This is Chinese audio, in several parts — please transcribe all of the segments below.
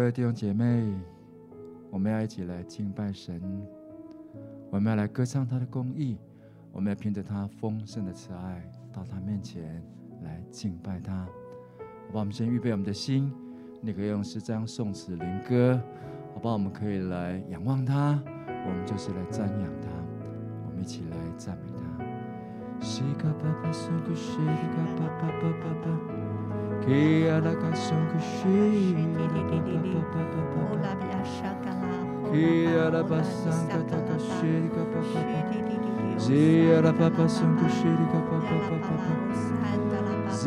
各位弟兄姐妹，我们要一起来敬拜神，我们要来歌唱他的公义，我们要凭着他丰盛的慈爱到他面前来敬拜他。好吧，我们先预备我们的心，你可以用诗章、颂词、灵歌，好吧，我们可以来仰望他，我们就是来瞻仰他，我们一起来赞美他。西嘎巴巴松古西嘎巴巴巴巴巴。基亚拉卡松古西，巴巴巴巴巴巴。基亚拉巴桑卡塔卡西嘎巴巴巴。基亚拉巴巴松古西嘎巴巴巴巴巴。基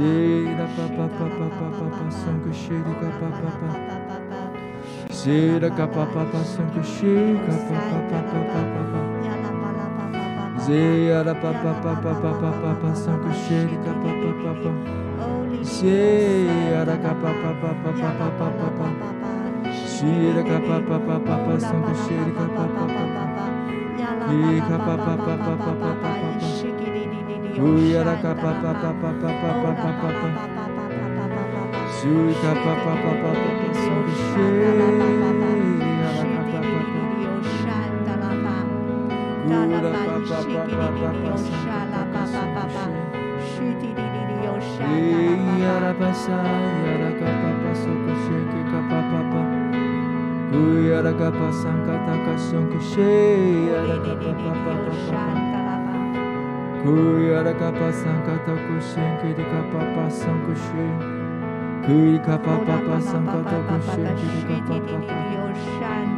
亚拉巴巴巴巴巴巴巴松古西嘎巴巴巴。基亚拉卡巴巴巴松古 Shira capa papa papa papa papa Shira capa papa papa santo shira capa papa papa Yala capa papa papa papa papa Uyara capa papa papa papa papa Shira capa papa papa papa santo shira capa papa Ura papa papa papa santo shira 是滴滴滴滴又闪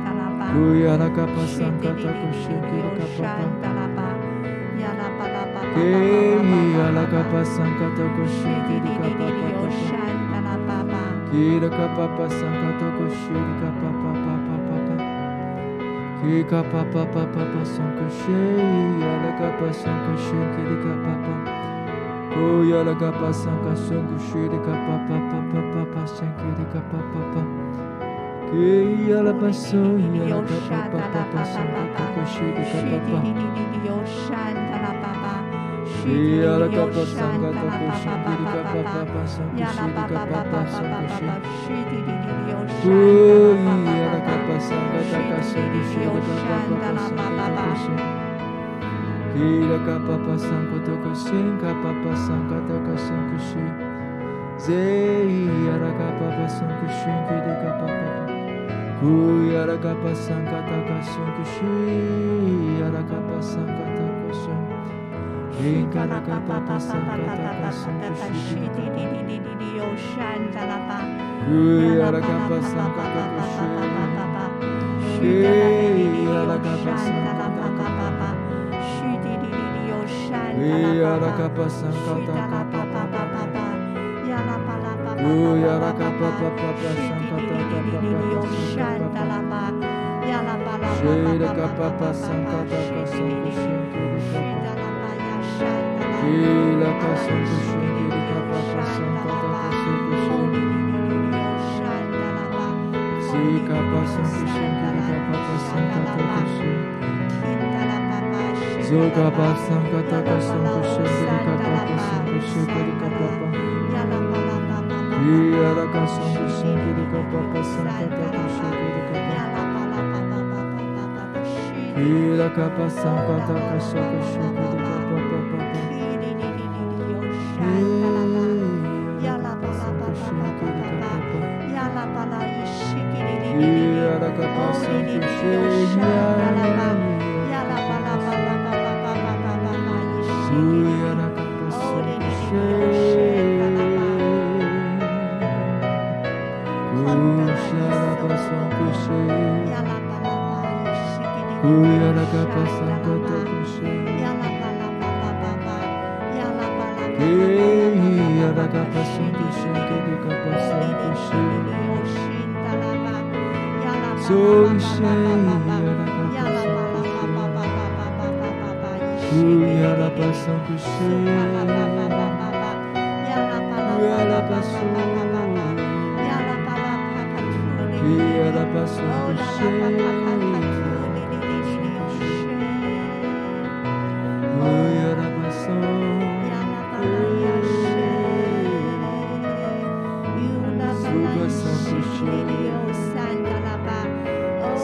哒啦吧。Kei ala kapa sanka toko papa. Kira kapa papa sanka kapa papa papa. Papa ala kapa sanka shiri kapa papa. Ala kapa sanka sanka shiri kapa papa papa ala passo ala kapa papa papa. Yala kapa sanga kapa shiri kapa kapa sanga shiri kapa kapa sanga shiri. Oh, yala kapa sanga kapa sanga shiri kapa kapa sanga shiri. Kira kapa kapa sanga toka shin kapa Shira kapa Ela passou do chão, ele capa passando, capa passou do chão. Se capa passando do chão, ele capa passando, capa passou. Zoga passando, capa passando do chão, ele capa passando do chão, ele capa passando. E era caçando do chão, ele capa passando, capa passando, ele capa passando. E era capação, capa passando do chão, ele Ei, Aragapa Santo, Santo do sou cheia. Fui ela passando cheia. Ela passou. Que ela passou cheia.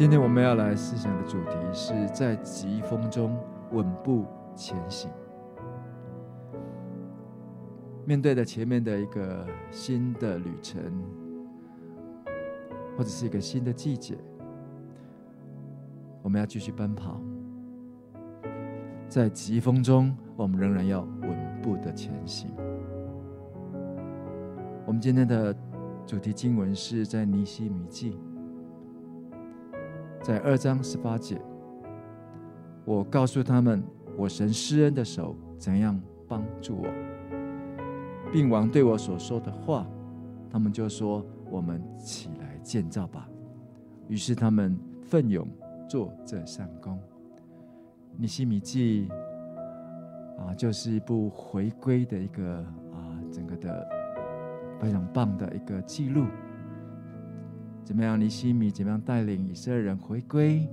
今天我们要来思想的主题是在疾风中稳步前行。面对着前面的一个新的旅程，或者是一个新的季节，我们要继续奔跑。在疾风中，我们仍然要稳步的前行。我们今天的主题经文是在尼西米记。在二章十八节，我告诉他们，我神施恩的手怎样帮助我，并王对我所说的话，他们就说：“我们起来建造吧。”于是他们奋勇做这善工。尼希米记啊，就是一部回归的一个啊，整个的非常棒的一个记录。怎么样？尼西米怎么样带领以色列人回归，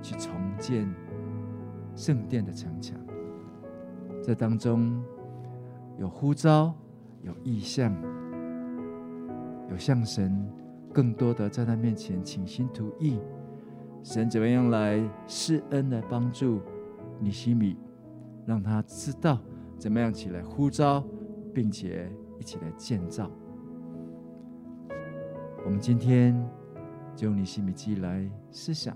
去重建圣殿的城墙？这当中有呼召，有意象，有向神更多的在他面前倾心吐意。神怎么样来施恩来帮助尼西米，让他知道怎么样起来呼召，并且一起来建造。我们今天就用尼希米记来思想，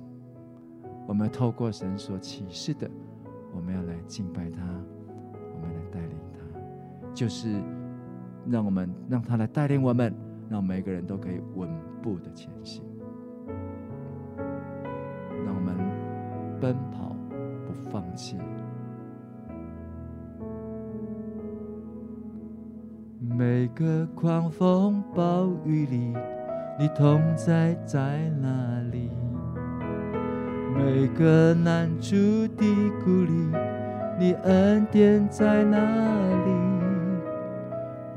我们要透过神所启示的，我们要来敬拜他，我们来带领他，就是让我们让他来带领我们，让每个人都可以稳步的前行，让我们奔跑不放弃。每个狂风暴雨里。你同在在哪里？每个难处的鼓励，你恩典在哪里？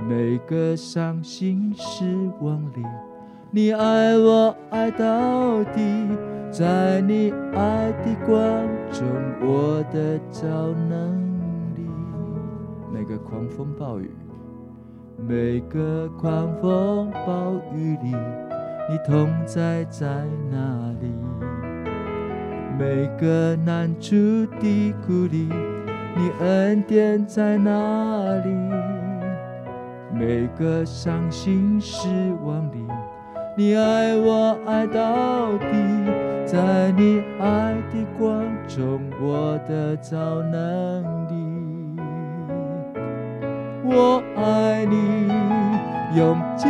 每个伤心失望里，你爱我爱到底，在你爱的光中，我的超能力。每个狂风暴雨，每个狂风暴雨里。你同在在哪里？每个难处的苦里，你恩典在哪里？每个伤心失望里，你爱我爱到底，在你爱的光中，我得着能力。我爱你，用尽。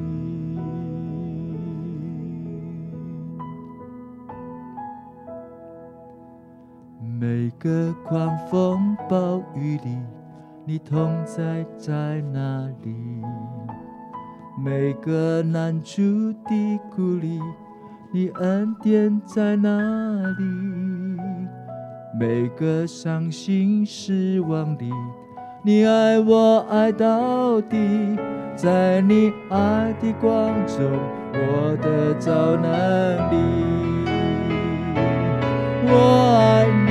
每个狂风暴雨里，你同在在哪里？每个难处的苦里，你恩典在哪里？每个伤心失望里，你爱我爱到底，在你爱的光中，我得着能力。我爱你。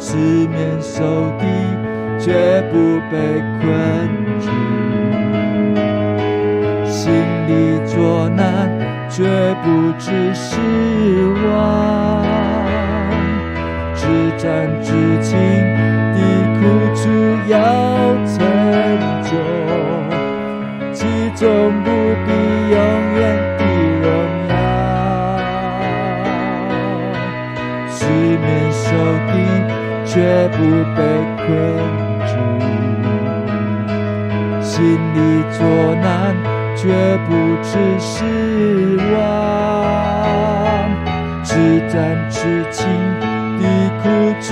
四面受敌绝不被困住，心里作难绝不致失望，至暂至轻的苦楚要成就，其中不必有不被困住，心里作难，绝不知失望，至暂至情的苦楚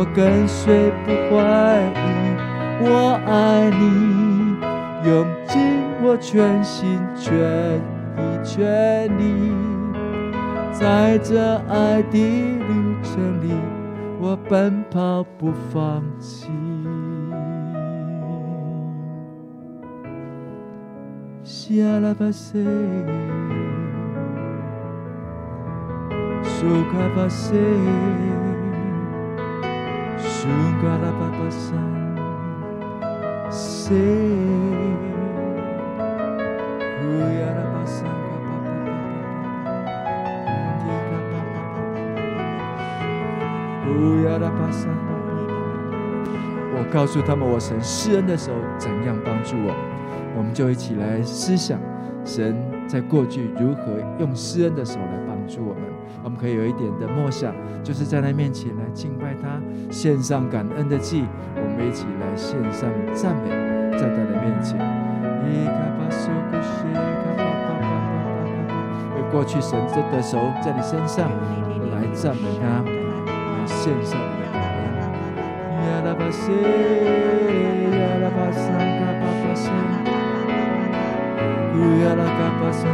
我跟随不怀疑。我爱你，用尽我全心全意全力，在这爱的旅程里，我奔跑不放弃。西阿拉巴塞。苏卡巴塞，我告诉他们，我神施恩的时候怎样帮助我，我们就一起来思想。神在过去如何用施恩的手来帮助我们。我们可以有一点的默想，就是在他面前来敬拜他，献上感恩的祭。我们一起来献上赞美，在他的面前。为过去神的手在你身上来赞美他，来献上你的感恩。耶呀啦巴沙，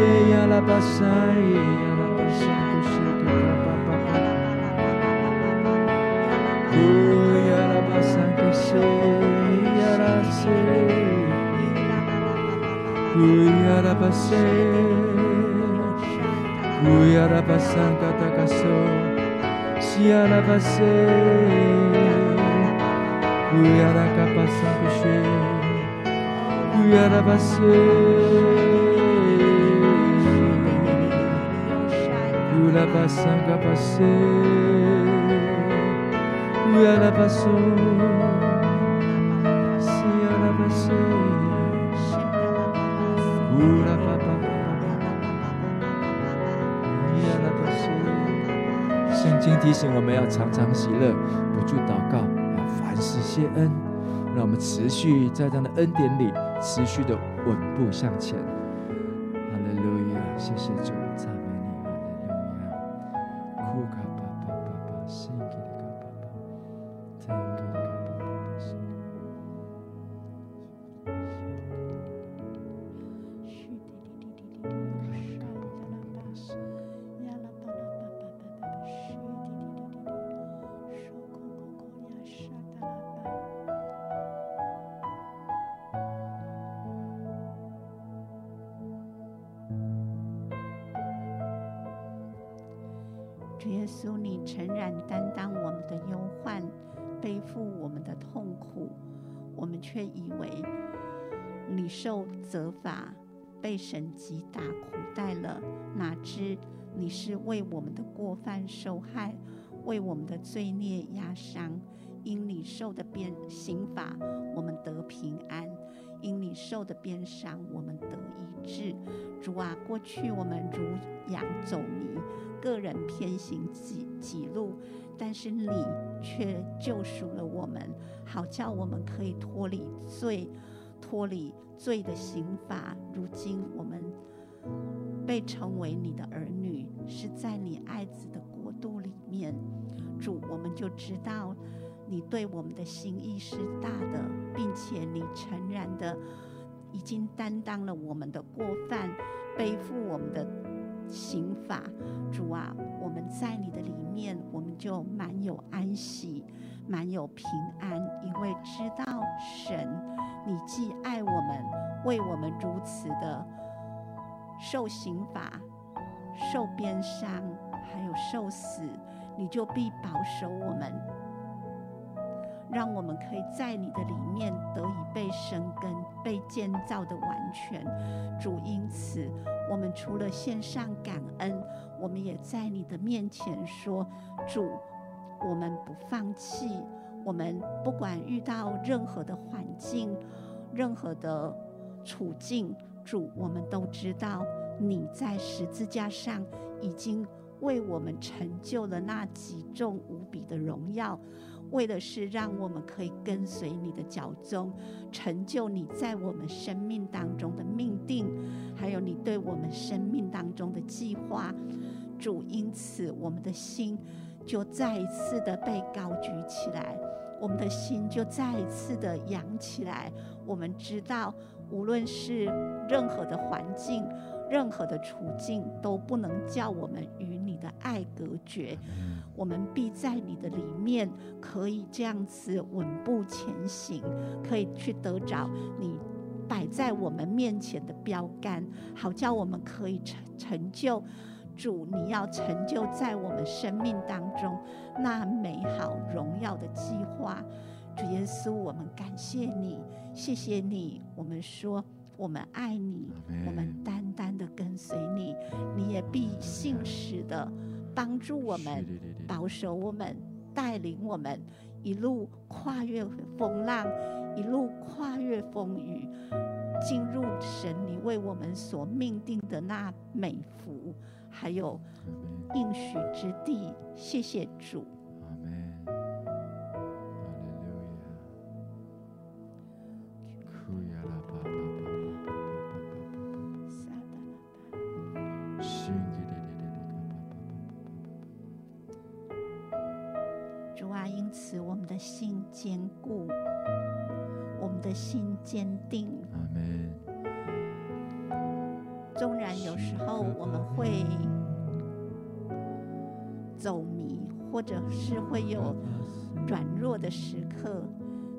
耶呀啦巴沙，古西格拉巴巴巴，呼呀啦巴沙古西呀啦西，呼圣经提醒我们要常常喜乐，不住祷告，要凡事谢恩，让我们持续在这样的恩典里，持续的稳步向前。哈利路亚，谢谢主。主耶稣，你诚然担当我们的忧患，背负我们的痛苦，我们却以为你受责罚，被神击打苦待了。哪知你是为我们的过犯受害，为我们的罪孽压伤。因你受的鞭刑罚，我们得平安；因你受的鞭伤，我们得医治。主啊，过去我们如羊走迷。个人偏行己己路，但是你却救赎了我们，好叫我们可以脱离罪，脱离罪的刑罚。如今我们被称为你的儿女，是在你爱子的国度里面。主，我们就知道你对我们的心意是大的，并且你诚然的已经担当了我们的过犯，背负我们的刑罚。主啊，我们在你的里面，我们就满有安息，满有平安，因为知道神，你既爱我们，为我们如此的受刑罚、受鞭伤，还有受死。你就必保守我们，让我们可以在你的里面得以被生根、被建造的完全。主，因此我们除了献上感恩，我们也在你的面前说：主，我们不放弃。我们不管遇到任何的环境、任何的处境，主，我们都知道你在十字架上已经。为我们成就了那极重无比的荣耀，为的是让我们可以跟随你的脚踪，成就你在我们生命当中的命定，还有你对我们生命当中的计划。主，因此我们的心就再一次的被高举起来，我们的心就再一次的扬起来。我们知道，无论是任何的环境。任何的处境都不能叫我们与你的爱隔绝，我们必在你的里面可以这样子稳步前行，可以去得着你摆在我们面前的标杆，好叫我们可以成成就主你要成就在我们生命当中那美好荣耀的计划。主耶稣，我们感谢你，谢谢你，我们说。我们爱你，我们单单的跟随你，你也必信实的帮助我们，保守我们，带领我们一路跨越风浪，一路跨越风雨，进入神你为我们所命定的那美福，还有应许之地。谢谢主。坚定。阿门。纵然有时候我们会走迷，或者是会有软弱的时刻，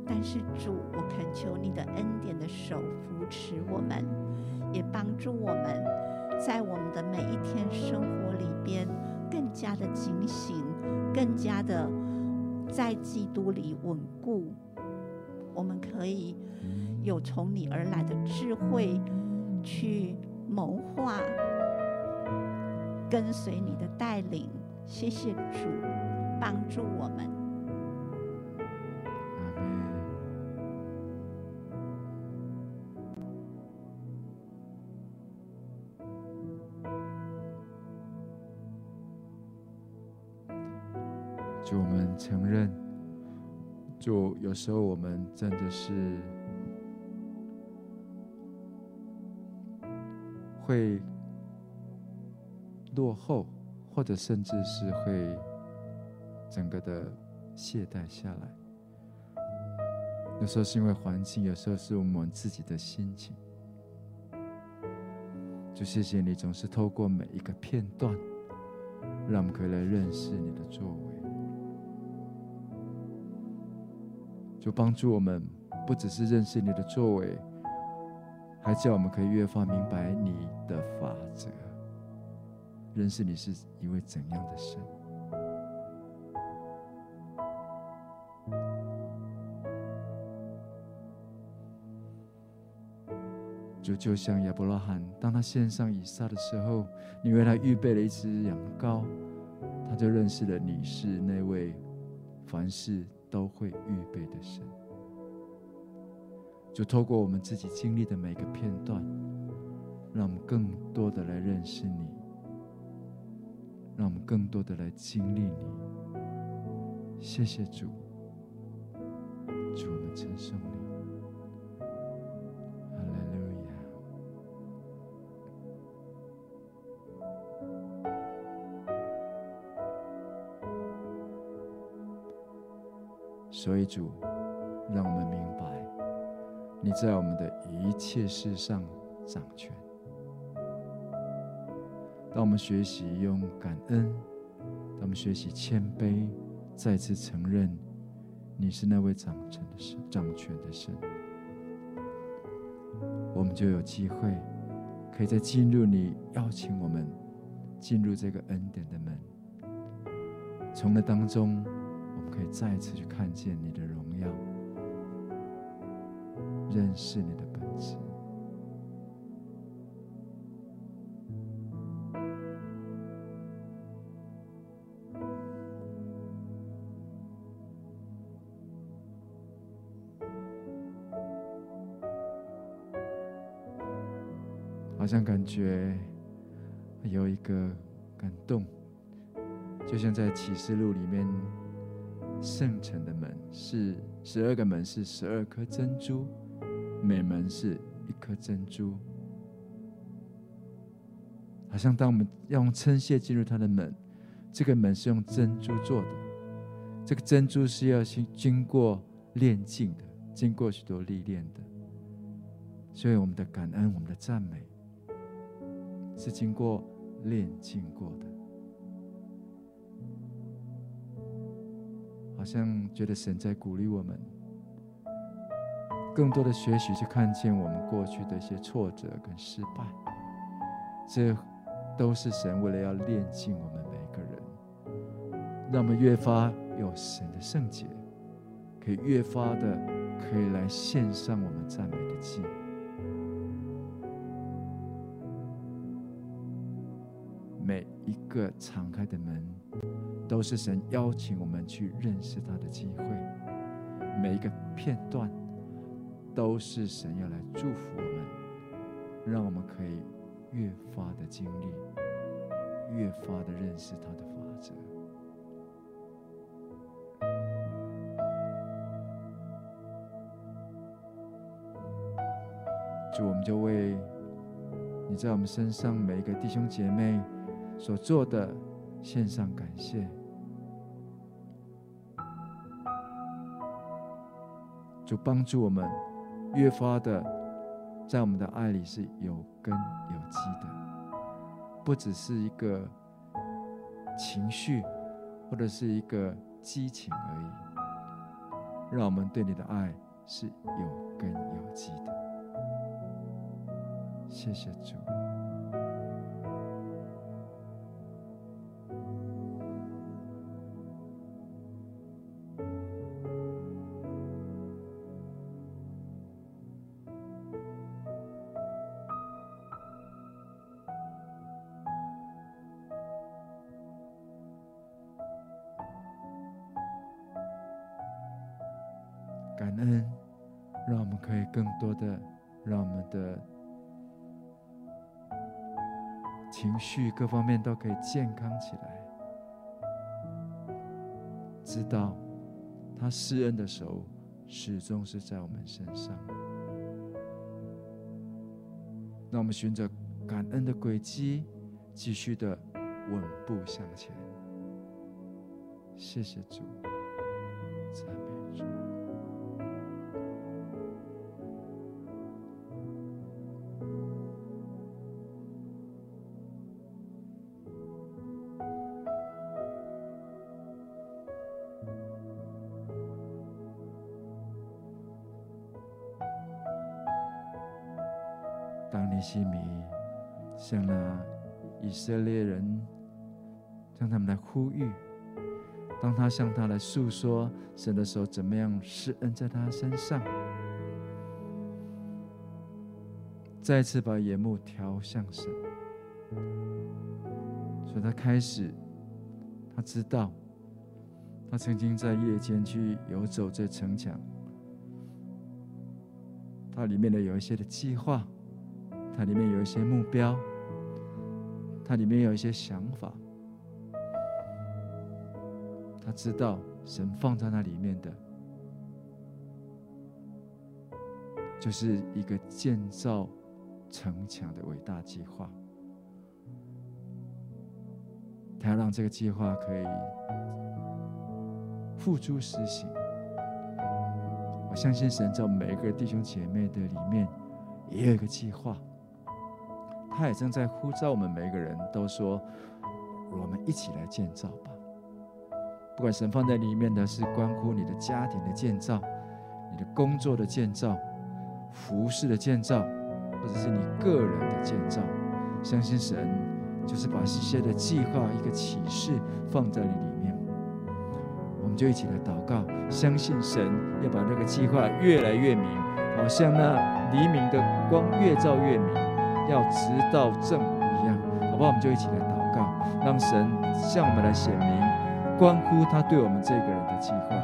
但是主，我恳求你的恩典的手扶持我们，也帮助我们在我们的每一天生活里边更加的警醒，更加的。在基督里稳固，我们可以有从你而来的智慧去谋划，跟随你的带领。谢谢主，帮助我们。就我们承认，就有时候我们真的是会落后，或者甚至是会整个的懈怠下来。有时候是因为环境，有时候是我们自己的心情。就谢谢你，总是透过每一个片段，让我们可以来认识你的作为。就帮助我们，不只是认识你的作为，还叫我们可以越发明白你的法则，认识你是一位怎样的神。就就像亚伯拉罕，当他献上以撒的时候，你为他预备了一只羊羔，他就认识了你是那位凡事。都会预备的神，就透过我们自己经历的每个片段，让我们更多的来认识你，让我们更多的来经历你。谢谢主，主我们称颂你。所以主，让我们明白，你在我们的一切事上掌权。当我们学习用感恩，当我们学习谦卑，再次承认你是那位掌权的神，掌权的神，我们就有机会，可以再进入你邀请我们进入这个恩典的门。从那当中，我们可以再一次去看见你的，认识你的本质。好像感觉有一个感动。就像在启示录里面，圣城的门是十二个门，是十二颗珍珠，每门是一颗珍珠。好像当我们要用称谢进入他的门，这个门是用珍珠做的，这个珍珠是要经经过炼净的，经过许多历练的。所以我们的感恩，我们的赞美，是经过炼净过的。好像觉得神在鼓励我们，更多的学习去看见我们过去的一些挫折跟失败，这都是神为了要炼净我们每个人，让我们越发有神的圣洁，可以越发的可以来献上我们赞美的祭。每一个敞开的门。都是神邀请我们去认识他的机会，每一个片段都是神要来祝福我们，让我们可以越发的经历，越发的认识他的法则。主，我们就为你在我们身上每一个弟兄姐妹所做的献上感谢。就帮助我们越发的在我们的爱里是有根有基的，不只是一个情绪或者是一个激情而已，让我们对你的爱是有根有基的。谢谢主。情绪各方面都可以健康起来。知道他施恩的手始终是在我们身上。让我们循着感恩的轨迹，继续的稳步向前。谢谢主。他们来呼吁，当他向他来诉说神的时候，怎么样施恩在他身上，再次把眼目调向神，所以他开始，他知道，他曾经在夜间去游走这城墙，它里面的有一些的计划。它里面有一些目标，它里面有一些想法，他知道神放在那里面的，就是一个建造城墙的伟大计划。他要让这个计划可以付诸实行，我相信神在每一个弟兄姐妹的里面也有一个计划，他也正在呼召我们每一个人都说：我们一起来建造吧。不管神放在里面的是关乎你的家庭的建造、你的工作的建造、服饰的建造，或者是你个人的建造，相信神就是把这些的计划、一个启示放在你里面。我们就一起来祷告，相信神要把那个计划越来越明，好像那黎明的光越照越明，要直到正午一样，好不好？我们就一起来祷告，让神向我们来显明。关乎他对我们这个人的计划。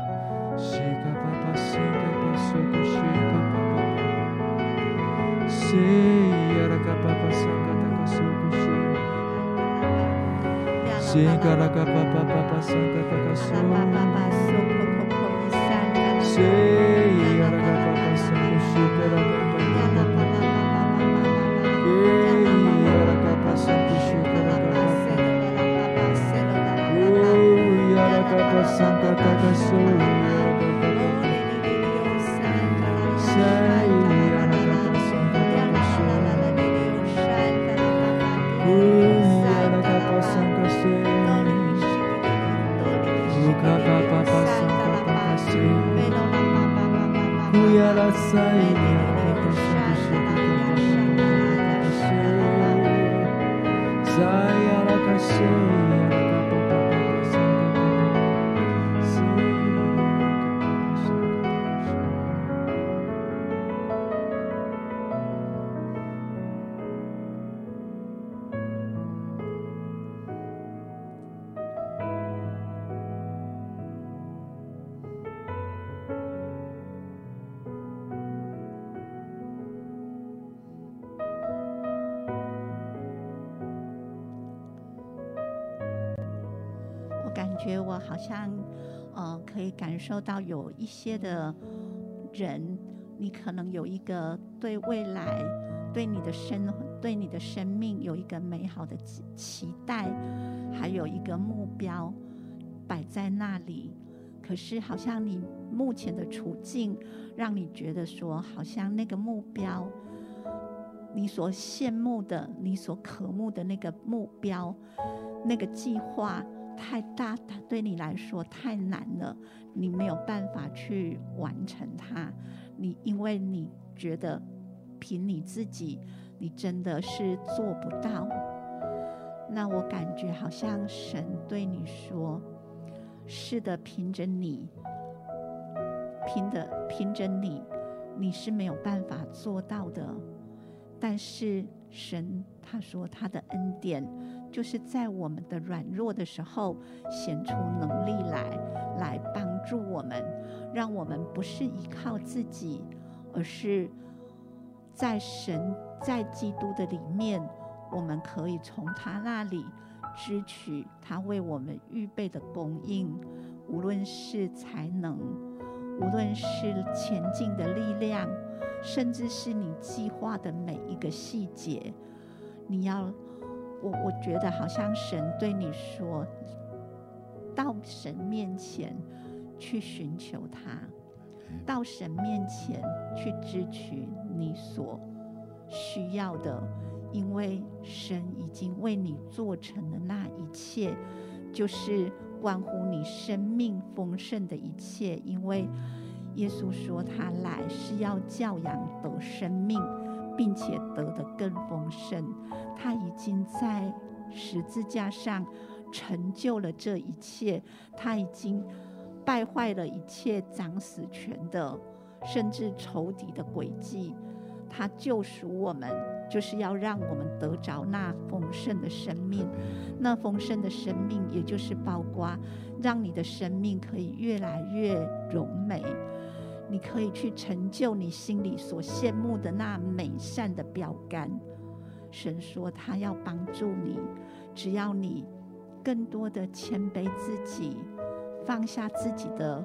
Sai. 觉我好像，呃，可以感受到有一些的人，你可能有一个对未来、对你的生、对你的生命有一个美好的期期待，还有一个目标摆在那里。可是，好像你目前的处境，让你觉得说，好像那个目标，你所羡慕的、你所渴慕的那个目标，那个计划。太大，它对你来说太难了，你没有办法去完成它。你因为你觉得凭你自己，你真的是做不到。那我感觉好像神对你说：“是的，凭着你，凭的凭着你，你是没有办法做到的。”但是神他说他的恩典。就是在我们的软弱的时候显出能力来，来帮助我们，让我们不是依靠自己，而是在神在基督的里面，我们可以从他那里支取他为我们预备的供应，无论是才能，无论是前进的力量，甚至是你计划的每一个细节，你要。我我觉得好像神对你说，到神面前去寻求他，到神面前去支取你所需要的，因为神已经为你做成了那一切，就是关乎你生命丰盛的一切。因为耶稣说他来是要教养得生命。并且得的更丰盛，他已经在十字架上成就了这一切，他已经败坏了一切掌死权的，甚至仇敌的诡计，他救赎我们，就是要让我们得着那丰盛的生命，那丰盛的生命，也就是包括让你的生命可以越来越荣美。你可以去成就你心里所羡慕的那美善的标杆。神说他要帮助你，只要你更多的谦卑自己，放下自己的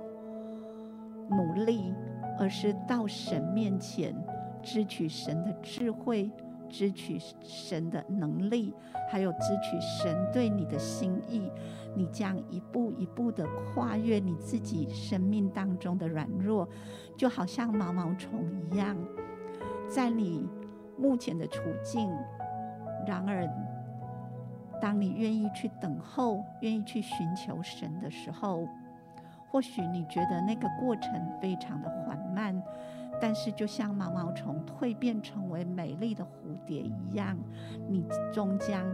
努力，而是到神面前支取神的智慧，支取神的能力，还有支取神对你的心意。你将一步一步的跨越你自己生命当中的软弱，就好像毛毛虫一样，在你目前的处境。然而，当你愿意去等候，愿意去寻求神的时候，或许你觉得那个过程非常的缓慢，但是就像毛毛虫蜕变成为美丽的蝴蝶一样，你终将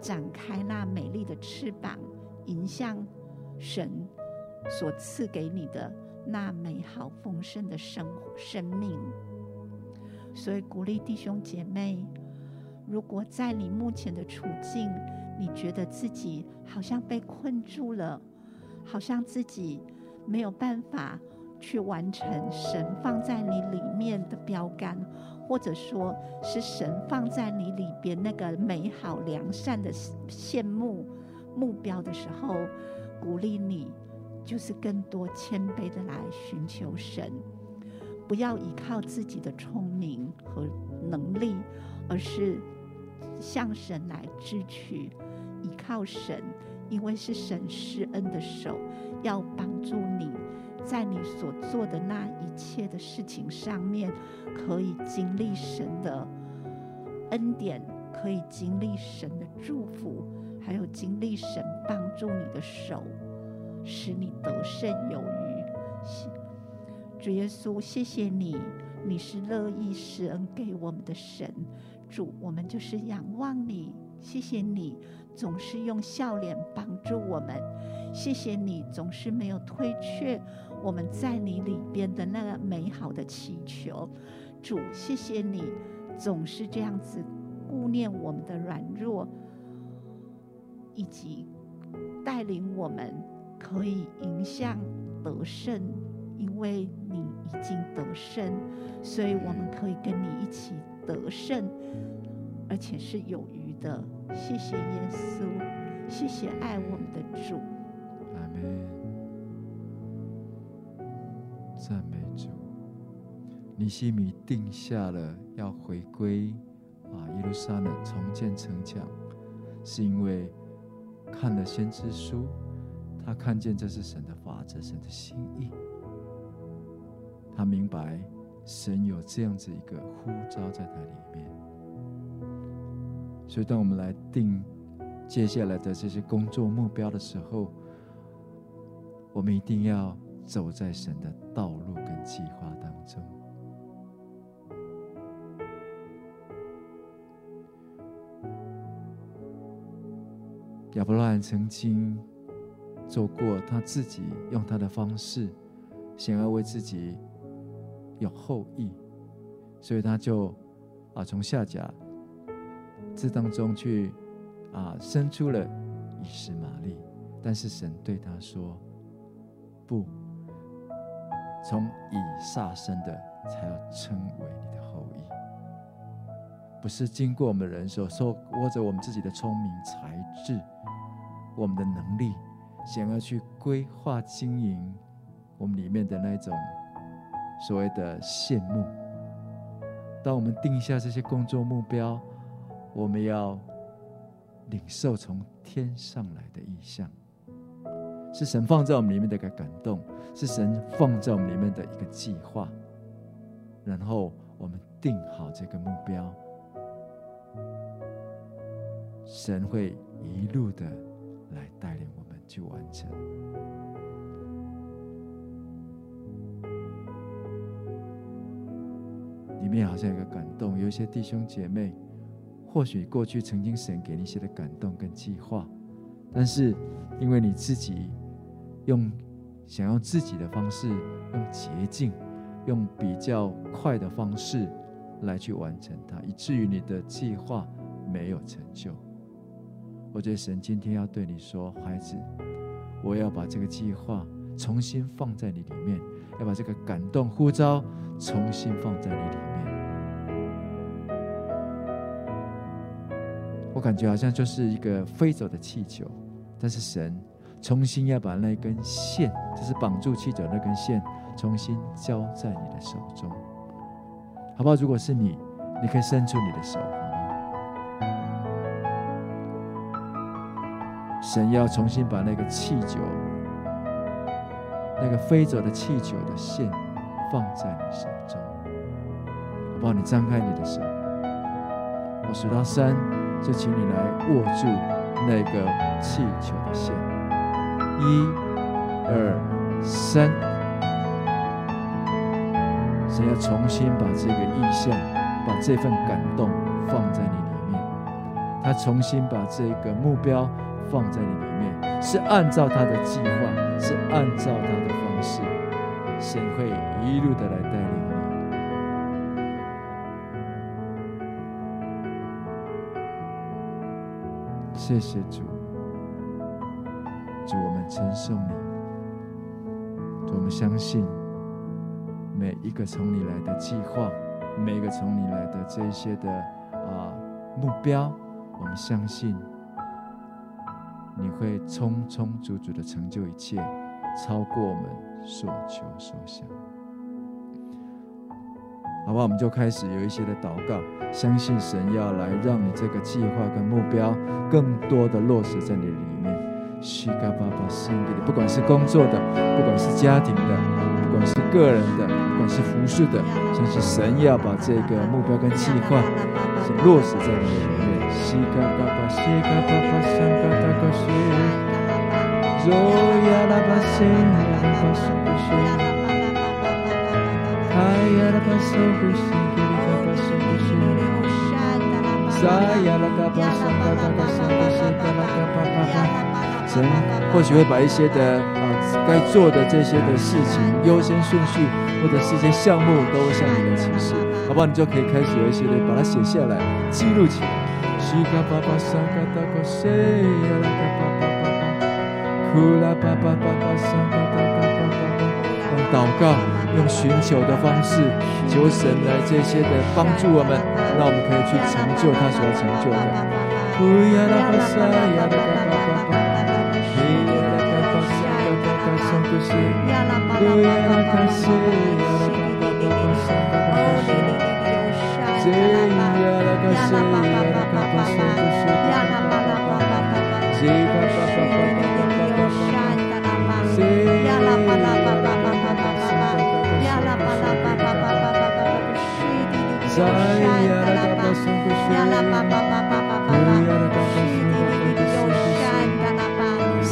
展开那美丽的翅膀，迎向神所赐给你的那美好丰盛的生生命。所以，鼓励弟兄姐妹，如果在你目前的处境，你觉得自己好像被困住了，好像自己没有办法去完成神放在你里面的标杆，或者说是神放在你里边那个美好良善的羡慕目标的时候，鼓励你就是更多谦卑的来寻求神，不要依靠自己的聪明和能力，而是向神来支取，依靠神。因为是神施恩的手，要帮助你，在你所做的那一切的事情上面，可以经历神的恩典，可以经历神的祝福，还有经历神帮助你的手，使你得胜有余。主耶稣，谢谢你，你是乐意施恩给我们的神。主，我们就是仰望你，谢谢你。总是用笑脸帮助我们，谢谢你总是没有推却我们在你里边的那个美好的祈求，主，谢谢你总是这样子顾念我们的软弱，以及带领我们可以迎向得胜，因为你已经得胜，所以我们可以跟你一起得胜，而且是有余的。谢谢耶稣，谢谢爱我们的主。阿门。赞美主。尼西米定下了要回归啊耶路撒冷重建城墙，是因为看了先知书，他看见这是神的法则，神的心意。他明白神有这样子一个呼召在他里面。所以，当我们来定接下来的这些工作目标的时候，我们一定要走在神的道路跟计划当中。亚伯拉罕曾经做过他自己用他的方式，想要为自己有后裔，所以他就啊从下甲。这当中去啊，生出了以实玛利，但是神对他说：“不，从以撒生的才要称为你的后裔，不是经过我们人手，说握着我们自己的聪明才智，我们的能力，想要去规划经营我们里面的那种所谓的羡慕。当我们定下这些工作目标。”我们要领受从天上来的异象，是神放在我们里面的一个感动，是神放在我们里面的一个计划，然后我们定好这个目标，神会一路的来带领我们去完成。里面好像有个感动，有一些弟兄姐妹。或许过去曾经神给你一些的感动跟计划，但是因为你自己用想要自己的方式，用捷径，用比较快的方式来去完成它，以至于你的计划没有成就。我觉得神今天要对你说，孩子，我要把这个计划重新放在你里面，要把这个感动呼召重新放在你里面。我感觉好像就是一个飞走的气球，但是神重新要把那根线，就是绑住气球那根线，重新交在你的手中，好不好？如果是你，你可以伸出你的手，好吗？神要重新把那个气球，那个飞走的气球的线放在你手中。我帮你张开你的手，我数到三，就请你来握住那个气球的线。一、二、三。神要重新把这个意象，把这份感动放在你里面。他重新把这个目标放在你里面，是按照他的计划，是按照他的方式。神会一路的来带领你。谢谢主，称颂你，我们相信。每一个从你来的计划，每一个从你来的这些的啊目标，我们相信你会充充足足的成就一切，超过我们所求所想。好吧，我们就开始有一些的祷告，相信神要来让你这个计划跟目标更多的落实在你里面。西嘎巴巴心里的，不管是工作的，不管是家庭的。不管是个人的，不管是服侍的，相信神要把这个目标跟计划落实在你的里面。西嘎巴巴，西嘎巴巴，山嘎达嘎西，左呀拉巴西，呀拉巴苏古西，嗨呀拉巴苏古西，给你嘎巴苏古西，沙呀拉嘎巴山嘎达嘎山嘎西，嘎拉嘎巴巴巴。神或许会把一些的啊该做的这些的事情优先顺序，或者是一些项目，都会向你们启示，好不好？你就可以开始有一些的把它写下来，记录起来。西嘎巴巴沙嘎达嘎西呀拉嘎巴巴巴巴，库拉巴巴巴巴沙嘎达嘎巴巴巴。用祷告，用寻求的方式，求神来这些的帮助我们，让我们可以去成就他所要成就的。西呀拉巴巴巴巴，西呀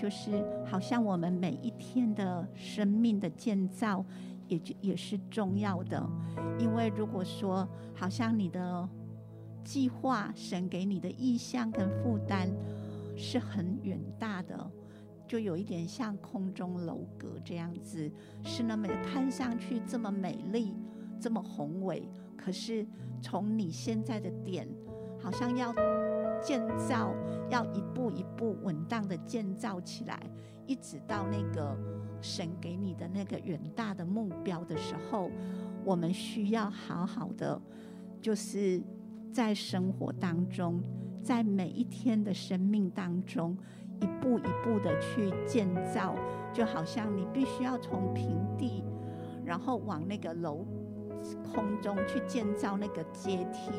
就是好像我们每一天的生命的建造，也就也是重要的。因为如果说好像你的计划，神给你的意向跟负担是很远大的，就有一点像空中楼阁这样子，是那么看上去这么美丽，这么宏伟，可是从你现在的点，好像要。建造要一步一步稳当的建造起来，一直到那个神给你的那个远大的目标的时候，我们需要好好的，就是在生活当中，在每一天的生命当中，一步一步的去建造，就好像你必须要从平地，然后往那个楼空中去建造那个阶梯。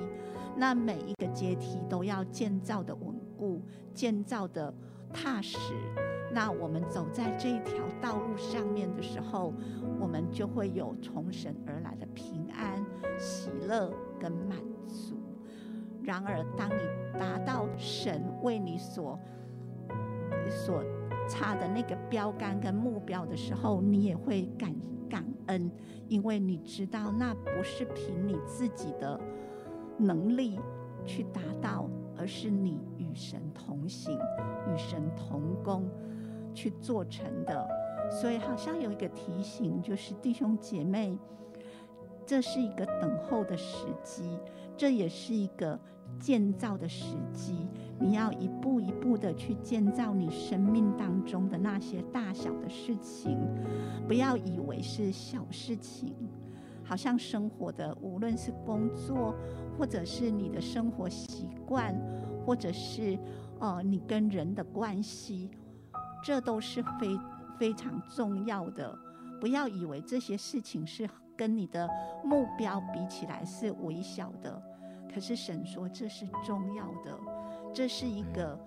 那每一个阶梯都要建造的稳固，建造的踏实。那我们走在这一条道路上面的时候，我们就会有从神而来的平安、喜乐跟满足。然而，当你达到神为你所所插的那个标杆跟目标的时候，你也会感感恩，因为你知道那不是凭你自己的能力去达到，而是你与神同行、与神同工。去做成的，所以好像有一个提醒，就是弟兄姐妹，这是一个等候的时机，这也是一个建造的时机。你要一步一步的去建造你生命当中的那些大小的事情，不要以为是小事情，好像生活的无论是工作，或者是你的生活习惯，或者是呃你跟人的关系。这都是非非常重要的，不要以为这些事情是跟你的目标比起来是微小的，可是神说这是重要的，这是一个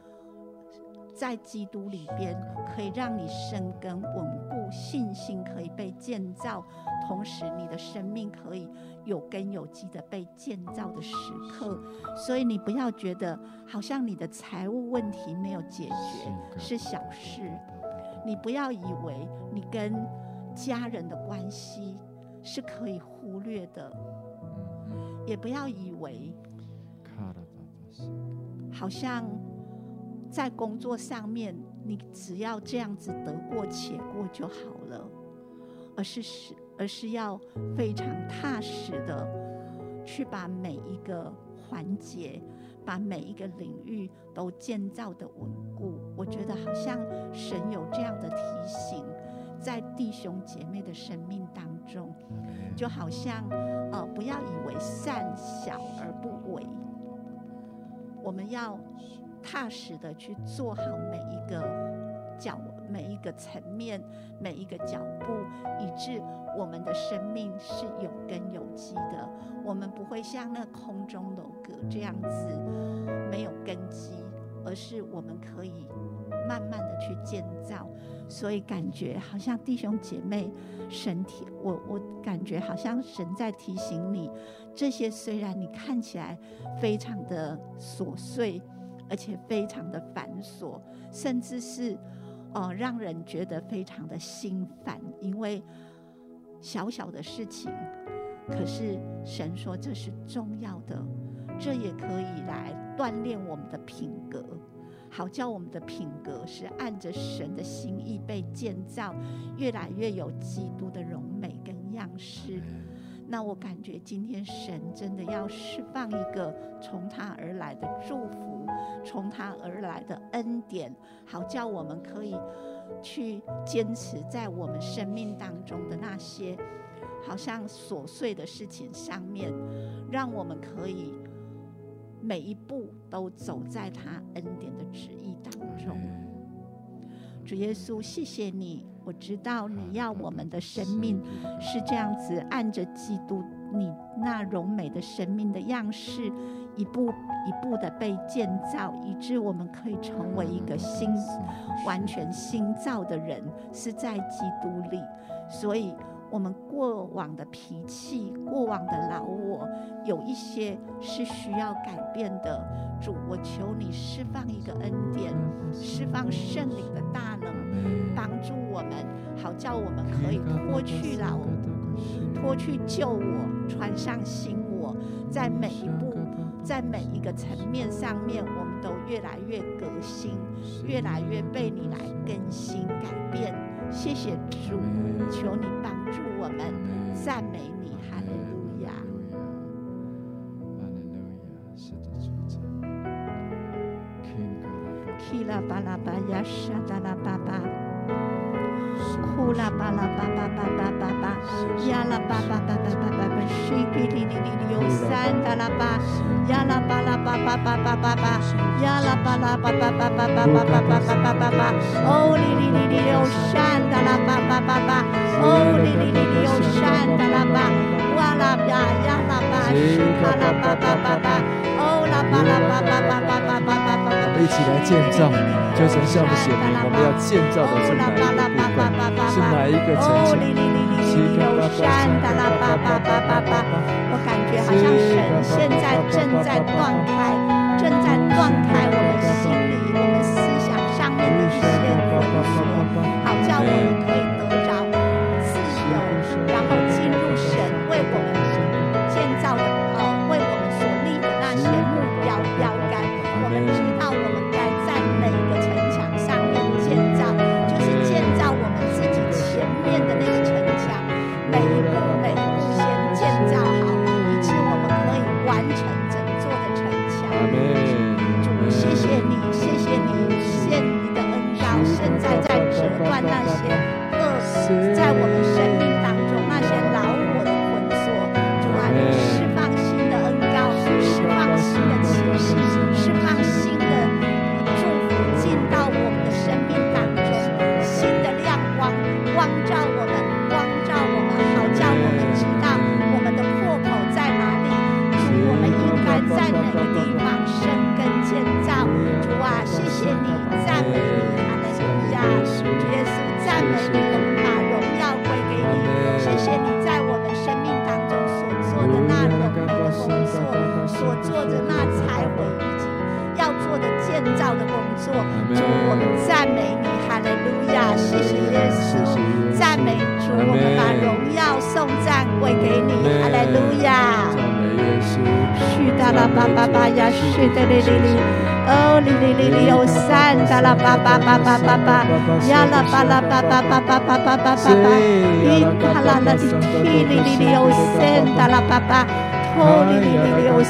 在基督里边可以让你生根稳固，信心可以被建造，同时你的生命可以有根有基的被建造的时刻，所以你不要觉得好像你的财务问题没有解决是小事，你不要以为你跟家人的关系是可以忽略的，也不要以为好像在工作上面你只要这样子得过且过就好了，而是是。而是要非常踏实的去把每一个环节、把每一个领域都建造的稳固。我觉得好像神有这样的提醒，在弟兄姐妹的生命当中，就好像呃，不要以为善小而不为，我们要踏实的去做好每一个角。每一个层面，每一个脚步，以致我们的生命是有根有基的。我们不会像那空中楼阁这样子没有根基，而是我们可以慢慢的去建造。所以感觉好像弟兄姐妹，神提我，我感觉好像神在提醒你，这些虽然你看起来非常的琐碎，而且非常的繁琐，甚至是。哦，让人觉得非常的心烦，因为小小的事情，可是神说这是重要的，这也可以来锻炼我们的品格，好叫我们的品格是按着神的心意被建造，越来越有基督的荣美跟样式。那我感觉今天神真的要释放一个从他而来的祝福，从他而来的恩典，好叫我们可以去坚持在我们生命当中的那些好像琐碎的事情上面，让我们可以每一步都走在他恩典的旨意当中。主耶稣，谢谢你。我知道你要我们的生命是这样子，按着基督你那荣美的生命的样式，一步一步的被建造，以致我们可以成为一个新、完全新造的人，是在基督里。所以，我们过往的脾气、过往的老我，有一些是需要改变的。主，我求你释放一个恩典，释放圣灵的大能。帮助我们，好叫我们可以脱去老我，脱去旧我，穿上新我。在每一步，在每一个层面上面，我们都越来越革新，越来越被你来更新改变。谢谢主，求你帮祝我们，赞美你，哈利路亚。巴拉巴呀，沙达拉巴巴。呼啦巴啦巴巴巴巴巴巴，呀啦巴巴巴巴巴巴巴，西比哩哩哩哩哟山达拉巴，呀啦吧啦吧吧吧吧吧吧，呀啦吧啦巴巴巴巴巴巴巴巴巴巴巴，哦哩哩哩哩哟山达拉巴巴巴巴，哦哩哩哩哩哟山达拉巴，哇啦呀呀啦巴，是卡啦巴巴巴巴，哦啦巴啦巴巴巴巴巴巴巴巴，我们一起来建造，就成像我们写明，我们要建造的是哪一个部分？是哪一个城墙？有山，哒啦叭叭叭叭叭，我感觉好像神现在正在断开。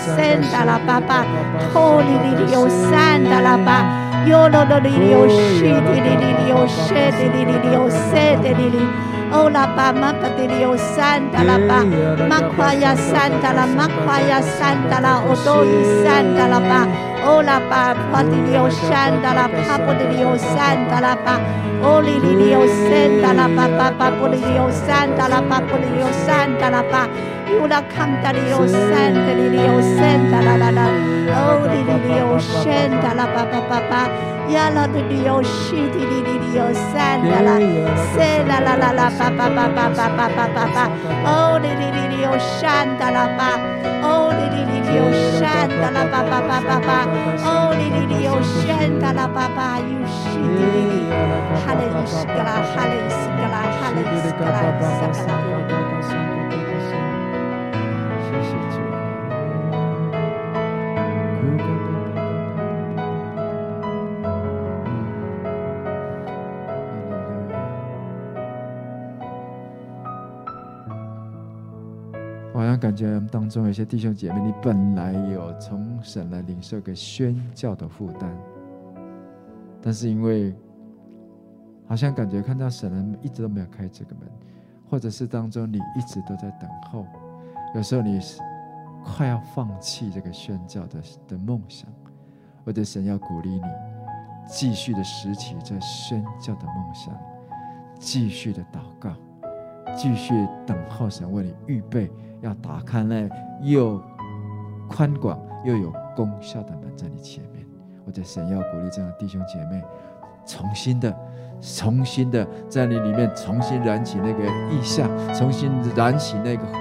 Santa la papa, Holy di Dio, santa la papa, Io non ho di Dio, scete di Dio, scete di Dio, sete di Dio. Oh la pa, ma pa di Dio, santa la pa, ma quaia santa la, ma quaia santa la, odoi santa la pa. Oh la pa, pa di Dio, santa la, papo di Dio, santa la pa. Oh li di Dio, santa la pa, papo di Dio, santa la, papo di Dio, santa la pa. 山达拉帕布里奥山达拉巴，哦里里里奥森达拉巴巴巴布里奥山达拉巴布里奥山达拉巴，尤拉康达里奥山达里里奥森达拉拉拉，哦里里里奥森达拉巴巴巴巴，亚拉里里奥西里里里里奥山达拉，塞啦啦啦啦巴巴巴巴巴巴巴巴巴，哦里里里里奥山达拉巴，哦里里里里奥山达拉巴巴巴巴巴。哦，哩哩哩，有神噶啦，爸爸有神哩哩哩，哈利路亚啦，哈利路亚啦，哈利路亚啦，撒拉感觉当中有些弟兄姐妹，你本来有从神来领受个宣教的负担，但是因为好像感觉看到神人一直都没有开这个门，或者是当中你一直都在等候，有时候你快要放弃这个宣教的的梦想，或者神要鼓励你继续的拾起这宣教的梦想，继续的祷告，继续等候神为你预备。要打开那又宽广又有功效的门在你前面，我在神要鼓励这样的弟兄姐妹，重新的、重新的在你里面重新燃起那个意象，重新燃起那个火，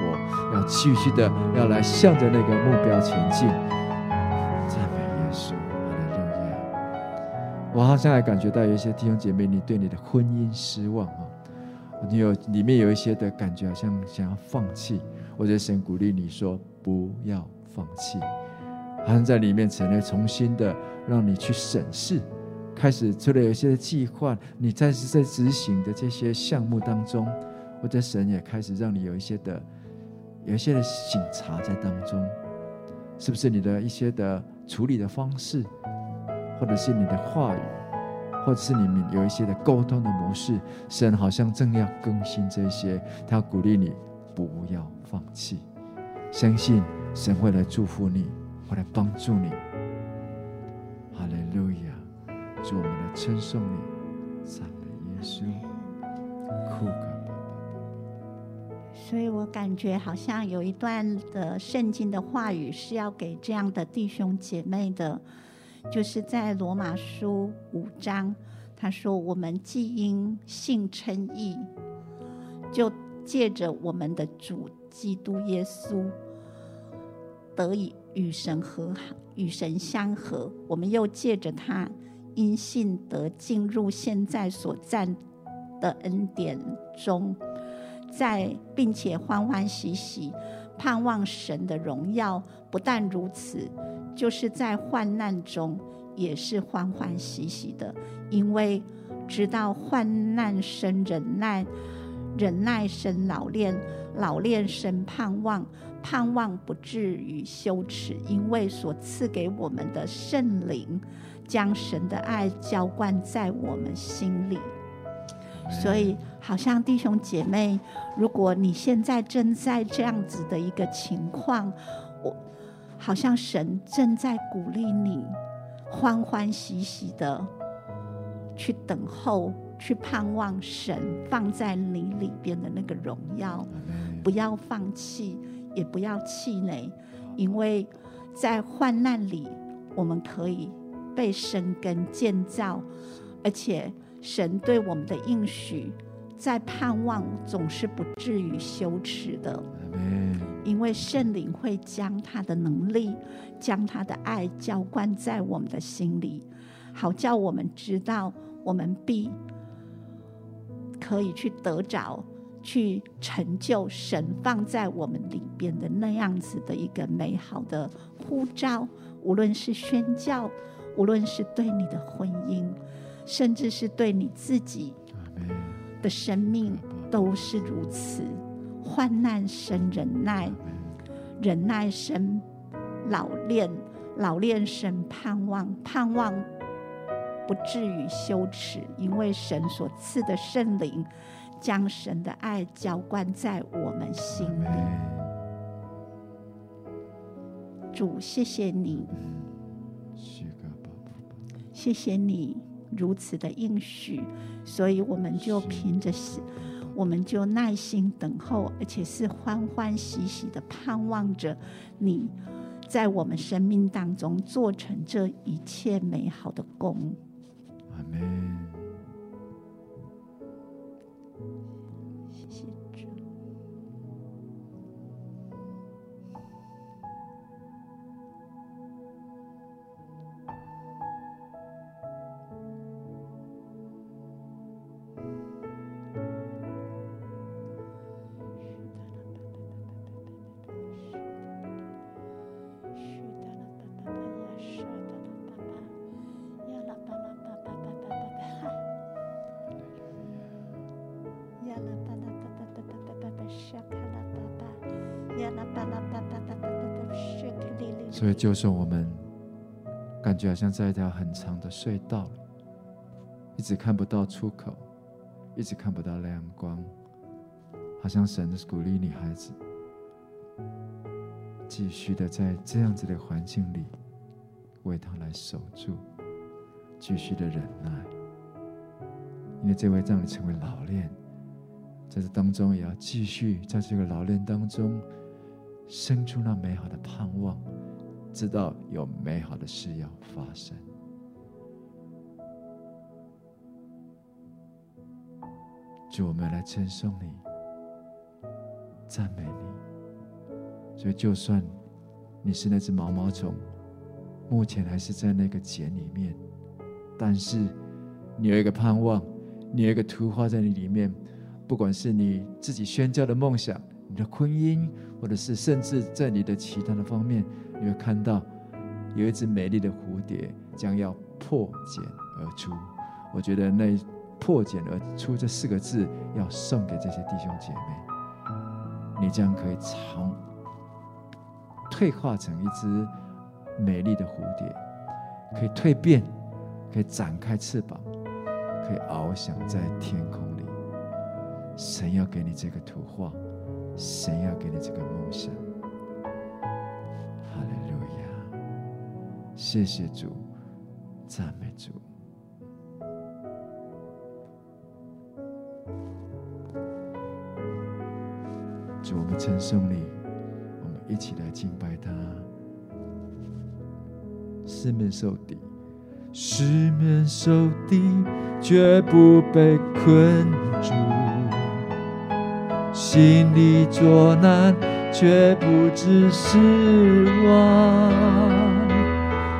要继续的要来向着那个目标前进。赞美耶稣，哈利路亚！我好像还感觉到有一些弟兄姐妹，你对你的婚姻失望啊，你有里面有一些的感觉，好像想要放弃。我在神鼓励你说：“不要放弃，好像在里面成了重新的让你去审视，开始除了有一些的计划，你在在执行的这些项目当中，我在神也开始让你有一些的有一些的省察在当中，是不是你的一些的处理的方式，或者是你的话语，或者是你们有一些的沟通的模式，神好像正要更新这些，他鼓励你不要。”放弃，相信神会来祝福你，会来帮助你。哈利路亚！祝，我们来称颂你，赞美耶稣。酷狗。所以我感觉好像有一段的圣经的话语是要给这样的弟兄姐妹的，就是在罗马书五章，他说：“我们既因信称义，就借着我们的主基督耶稣得以与神和好，与神相合。我们又借着他因信得进入现在所占的恩典中。”在，并且欢欢喜喜盼望神的荣耀。不但如此，就是在患难中也是欢欢喜喜的，因为知道患难生忍耐，忍耐生老练，老练生盼望，盼望不至于羞耻，因为所赐给我们的圣灵，将神的爱浇灌在我们心里。所以，好像弟兄姐妹，如果你现在正在这样子的一个情况，我好像神正在鼓励你，欢欢喜喜的去等候，去盼望神放在你里边的那个荣耀，不要放弃，也不要气馁，因为在患难里，我们可以被生根建造，而且。神对我们的应许，在盼望总是不至于羞耻的，因为圣灵会将他的能力、将他的爱浇灌在我们的心里，好叫我们知道，我们必可以去得着、去成就神放在我们里边的那样子的一个美好的呼召，无论是宣教，无论是对你的婚姻。甚至是对你自己的生命都是如此。患难生忍耐，忍耐生老练，老练生盼望，盼望不至于羞耻，因为神所赐的圣灵将神的爱浇灌在我们心里。主，谢谢你，谢谢你。如此的应许，所以我们就凭着，我们就耐心等候，而且是欢欢喜喜的盼望着你在我们生命当中做成这一切美好的功。阿门。所以，就算我们感觉好像在一条很长的隧道，一直看不到出口，一直看不到亮光，好像神是鼓励你孩子，继续的在这样子的环境里为他来守住，继续的忍耐，因为这会让你成为老练，在这当中也要继续在这个老练当中生出那美好的盼望。知道有美好的事要发生，主，我们来称颂你，赞美你。所以，就算你是那只毛毛虫，目前还是在那个茧里面，但是你有一个盼望，你有一个图画在你里面。不管是你自己宣教的梦想，你的婚姻，或者是甚至在你的其他的方面。你会看到有一只美丽的蝴蝶将要破茧而出。我觉得那破茧而出这四个字要送给这些弟兄姐妹，你将可以长退化成一只美丽的蝴蝶，可以蜕变，可以展开翅膀，可以翱翔在天空里。神要给你这个图画，神要给你这个梦想。谢谢主，赞美主。主，我们称颂你，我们一起来敬拜他。四面受敌，四面受敌，绝不被困住；心里作难，却不知失望。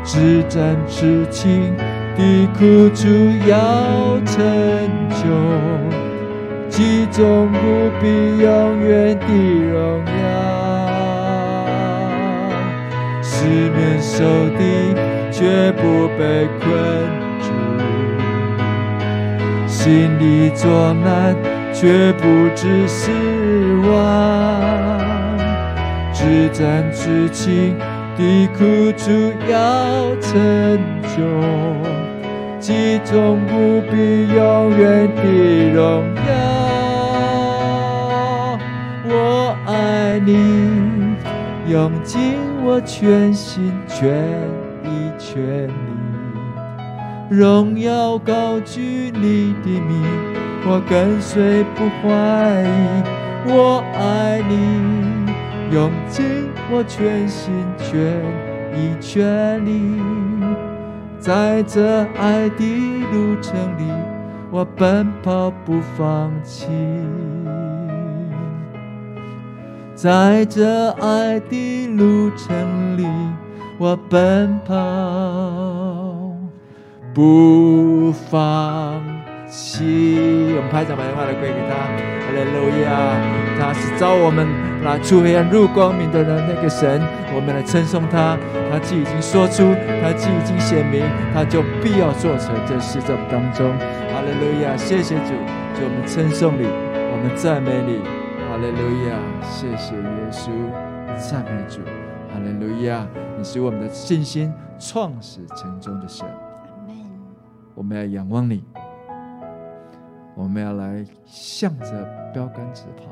至暂至情的苦楚要成就。其中不必永远的荣耀，四面受敌却不被困住，心里作难却不致失望，至暂至情的苦楚要成就。其中不必永远的荣耀。我爱你，用尽我全心全意全力，荣耀高举你的名，我跟随不怀疑。我爱你，用尽我全心全意全力。在这爱的路程里，我奔跑不放弃。在这爱的路程里，我奔跑不放弃。我们拍掌把电话来归给他，哈利路亚！他是召我们来出黑暗入光明的人，那个神，我们来称颂他。他既已经说出，他既已经显明，他就必要做成这事在我们当中。哈利路亚！谢谢主，就我们称颂你，我们赞美你。哈利路亚！谢谢耶稣，赞美主。哈利路亚！你是我们的信心创始成终的神。我们要仰望你，我们要来向着标杆直跑，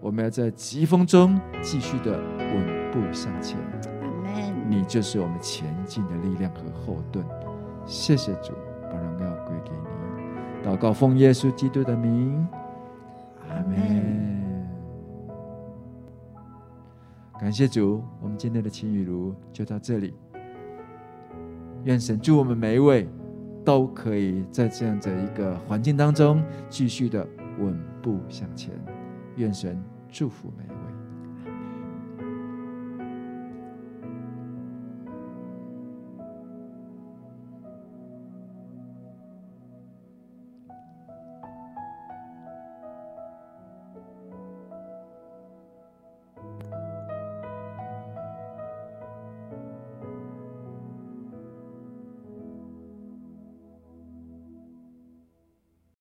我们要在疾风中继续的稳步向前。你就是我们前进的力量和后盾。谢谢主，把荣耀归给你。祷告奉耶稣基督的名，阿门。感谢主，我们今天的晴雨如就到这里。愿神祝我们每一位都可以在这样的一个环境当中继续的稳步向前。愿神祝福你们。